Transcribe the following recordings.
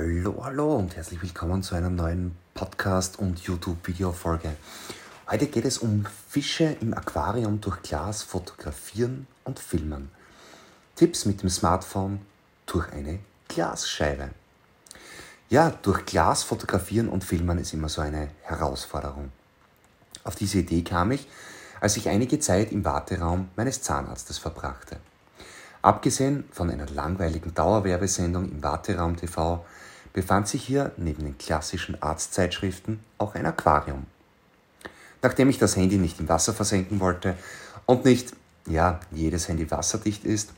Hallo, hallo und herzlich willkommen zu einer neuen Podcast- und YouTube-Video-Folge. Heute geht es um Fische im Aquarium durch Glas fotografieren und filmen. Tipps mit dem Smartphone durch eine Glasscheibe. Ja, durch Glas fotografieren und filmen ist immer so eine Herausforderung. Auf diese Idee kam ich, als ich einige Zeit im Warteraum meines Zahnarztes verbrachte. Abgesehen von einer langweiligen Dauerwerbesendung im Warteraum TV befand sich hier neben den klassischen Arztzeitschriften auch ein Aquarium. Nachdem ich das Handy nicht im Wasser versenken wollte und nicht, ja, jedes Handy wasserdicht ist,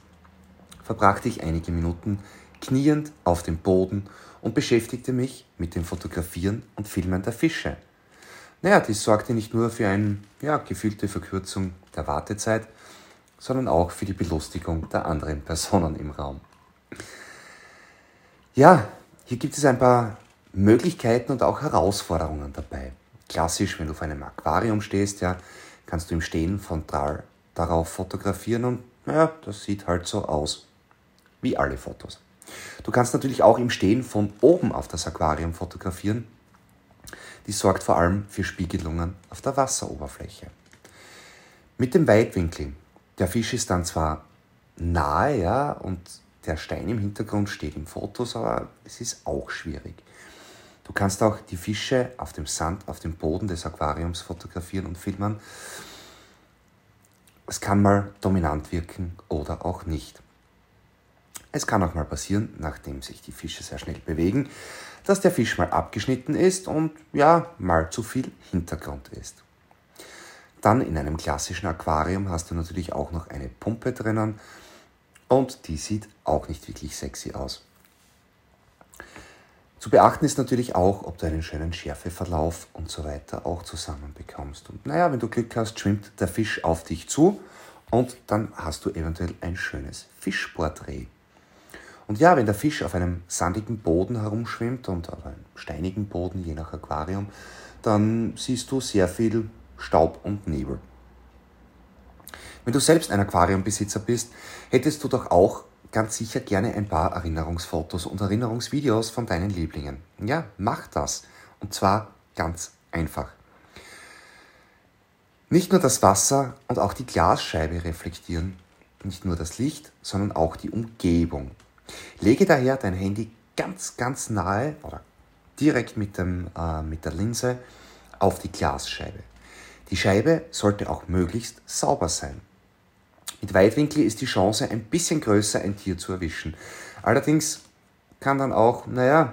verbrachte ich einige Minuten kniend auf dem Boden und beschäftigte mich mit dem Fotografieren und Filmen der Fische. Naja, dies sorgte nicht nur für eine ja, gefühlte Verkürzung der Wartezeit, sondern auch für die Belustigung der anderen Personen im Raum. Ja, hier gibt es ein paar Möglichkeiten und auch Herausforderungen dabei. Klassisch, wenn du vor einem Aquarium stehst, ja, kannst du im Stehen von Drall darauf fotografieren und naja, das sieht halt so aus. Wie alle Fotos. Du kannst natürlich auch im Stehen von oben auf das Aquarium fotografieren. Die sorgt vor allem für Spiegelungen auf der Wasseroberfläche. Mit dem Weitwinkel. Der Fisch ist dann zwar nahe, ja, und der Stein im Hintergrund steht im Fotos, aber es ist auch schwierig. Du kannst auch die Fische auf dem Sand, auf dem Boden des Aquariums fotografieren und filmen. Es kann mal dominant wirken oder auch nicht. Es kann auch mal passieren, nachdem sich die Fische sehr schnell bewegen, dass der Fisch mal abgeschnitten ist und ja, mal zu viel Hintergrund ist. Dann in einem klassischen Aquarium hast du natürlich auch noch eine Pumpe drinnen und die sieht auch nicht wirklich sexy aus. Zu beachten ist natürlich auch, ob du einen schönen Schärfeverlauf und so weiter auch zusammenbekommst. Und naja, wenn du Glück hast, schwimmt der Fisch auf dich zu und dann hast du eventuell ein schönes Fischporträt. Und ja, wenn der Fisch auf einem sandigen Boden herumschwimmt und auf einem steinigen Boden, je nach Aquarium, dann siehst du sehr viel Staub und Nebel. Wenn du selbst ein Aquariumbesitzer bist, hättest du doch auch ganz sicher gerne ein paar Erinnerungsfotos und Erinnerungsvideos von deinen Lieblingen. Ja, mach das. Und zwar ganz einfach. Nicht nur das Wasser und auch die Glasscheibe reflektieren nicht nur das Licht, sondern auch die Umgebung. Lege daher dein Handy ganz, ganz nahe oder direkt mit, dem, äh, mit der Linse auf die Glasscheibe. Die Scheibe sollte auch möglichst sauber sein. Mit Weitwinkel ist die Chance ein bisschen größer, ein Tier zu erwischen. Allerdings kann dann auch, naja,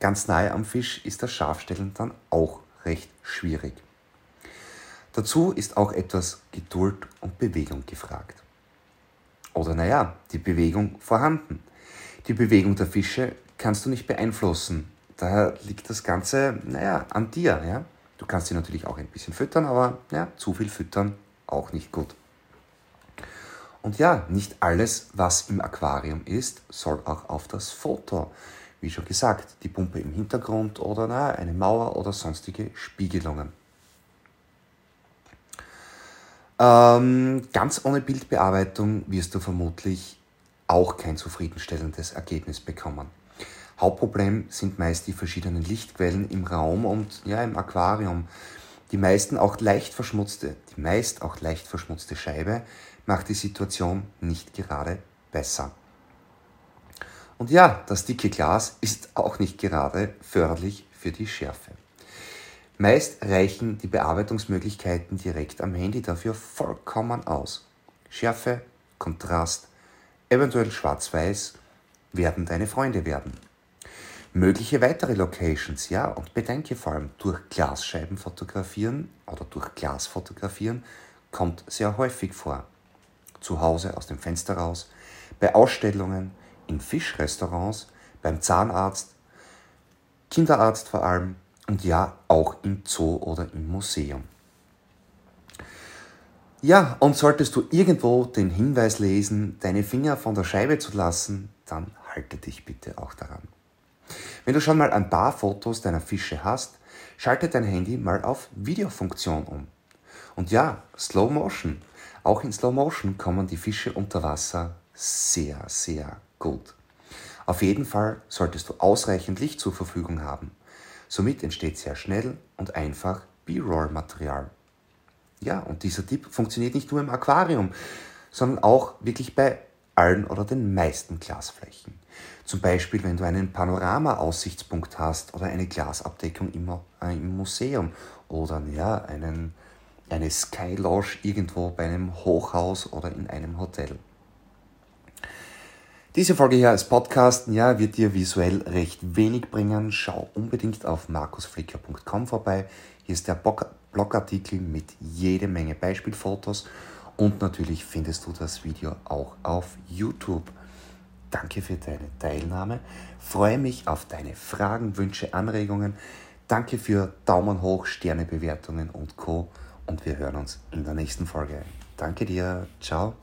ganz nahe am Fisch ist das Scharfstellen dann auch recht schwierig. Dazu ist auch etwas Geduld und Bewegung gefragt. Oder naja, die Bewegung vorhanden. Die Bewegung der Fische kannst du nicht beeinflussen. Daher liegt das Ganze, naja, an dir. Ja? Du kannst sie natürlich auch ein bisschen füttern, aber ja, zu viel füttern auch nicht gut. Und ja, nicht alles, was im Aquarium ist, soll auch auf das Foto. Wie schon gesagt, die Pumpe im Hintergrund oder na, eine Mauer oder sonstige Spiegelungen. Ähm, ganz ohne Bildbearbeitung wirst du vermutlich auch kein zufriedenstellendes Ergebnis bekommen. Hauptproblem sind meist die verschiedenen Lichtquellen im Raum und ja im Aquarium. Die meisten auch leicht verschmutzte, die meist auch leicht verschmutzte Scheibe macht die Situation nicht gerade besser. Und ja, das dicke Glas ist auch nicht gerade förderlich für die Schärfe. Meist reichen die Bearbeitungsmöglichkeiten direkt am Handy dafür vollkommen aus. Schärfe, Kontrast, eventuell schwarz-weiß werden deine Freunde werden. Mögliche weitere Locations, ja, und bedenke vor allem durch Glasscheiben fotografieren oder durch Glas fotografieren kommt sehr häufig vor zu Hause aus dem Fenster raus, bei Ausstellungen, in Fischrestaurants, beim Zahnarzt, Kinderarzt vor allem und ja auch im Zoo oder im Museum. Ja, und solltest du irgendwo den Hinweis lesen, deine Finger von der Scheibe zu lassen, dann halte dich bitte auch daran. Wenn du schon mal ein paar Fotos deiner Fische hast, schalte dein Handy mal auf Videofunktion um. Und ja, Slow Motion. Auch in Slow Motion kommen die Fische unter Wasser sehr, sehr gut. Auf jeden Fall solltest du ausreichend Licht zur Verfügung haben. Somit entsteht sehr schnell und einfach B-Roll-Material. Ja, und dieser Tipp funktioniert nicht nur im Aquarium, sondern auch wirklich bei allen oder den meisten Glasflächen. Zum Beispiel, wenn du einen Panorama-Aussichtspunkt hast oder eine Glasabdeckung im, äh, im Museum oder ja, einen, eine Sky Lodge irgendwo bei einem Hochhaus oder in einem Hotel. Diese Folge hier als Podcast ja, wird dir visuell recht wenig bringen. Schau unbedingt auf markusflicker.com vorbei. Hier ist der Blogartikel mit jede Menge Beispielfotos und natürlich findest du das Video auch auf YouTube. Danke für deine Teilnahme. Freue mich auf deine Fragen, Wünsche, Anregungen. Danke für Daumen hoch, Sternebewertungen und Co. Und wir hören uns in der nächsten Folge. Danke dir. Ciao.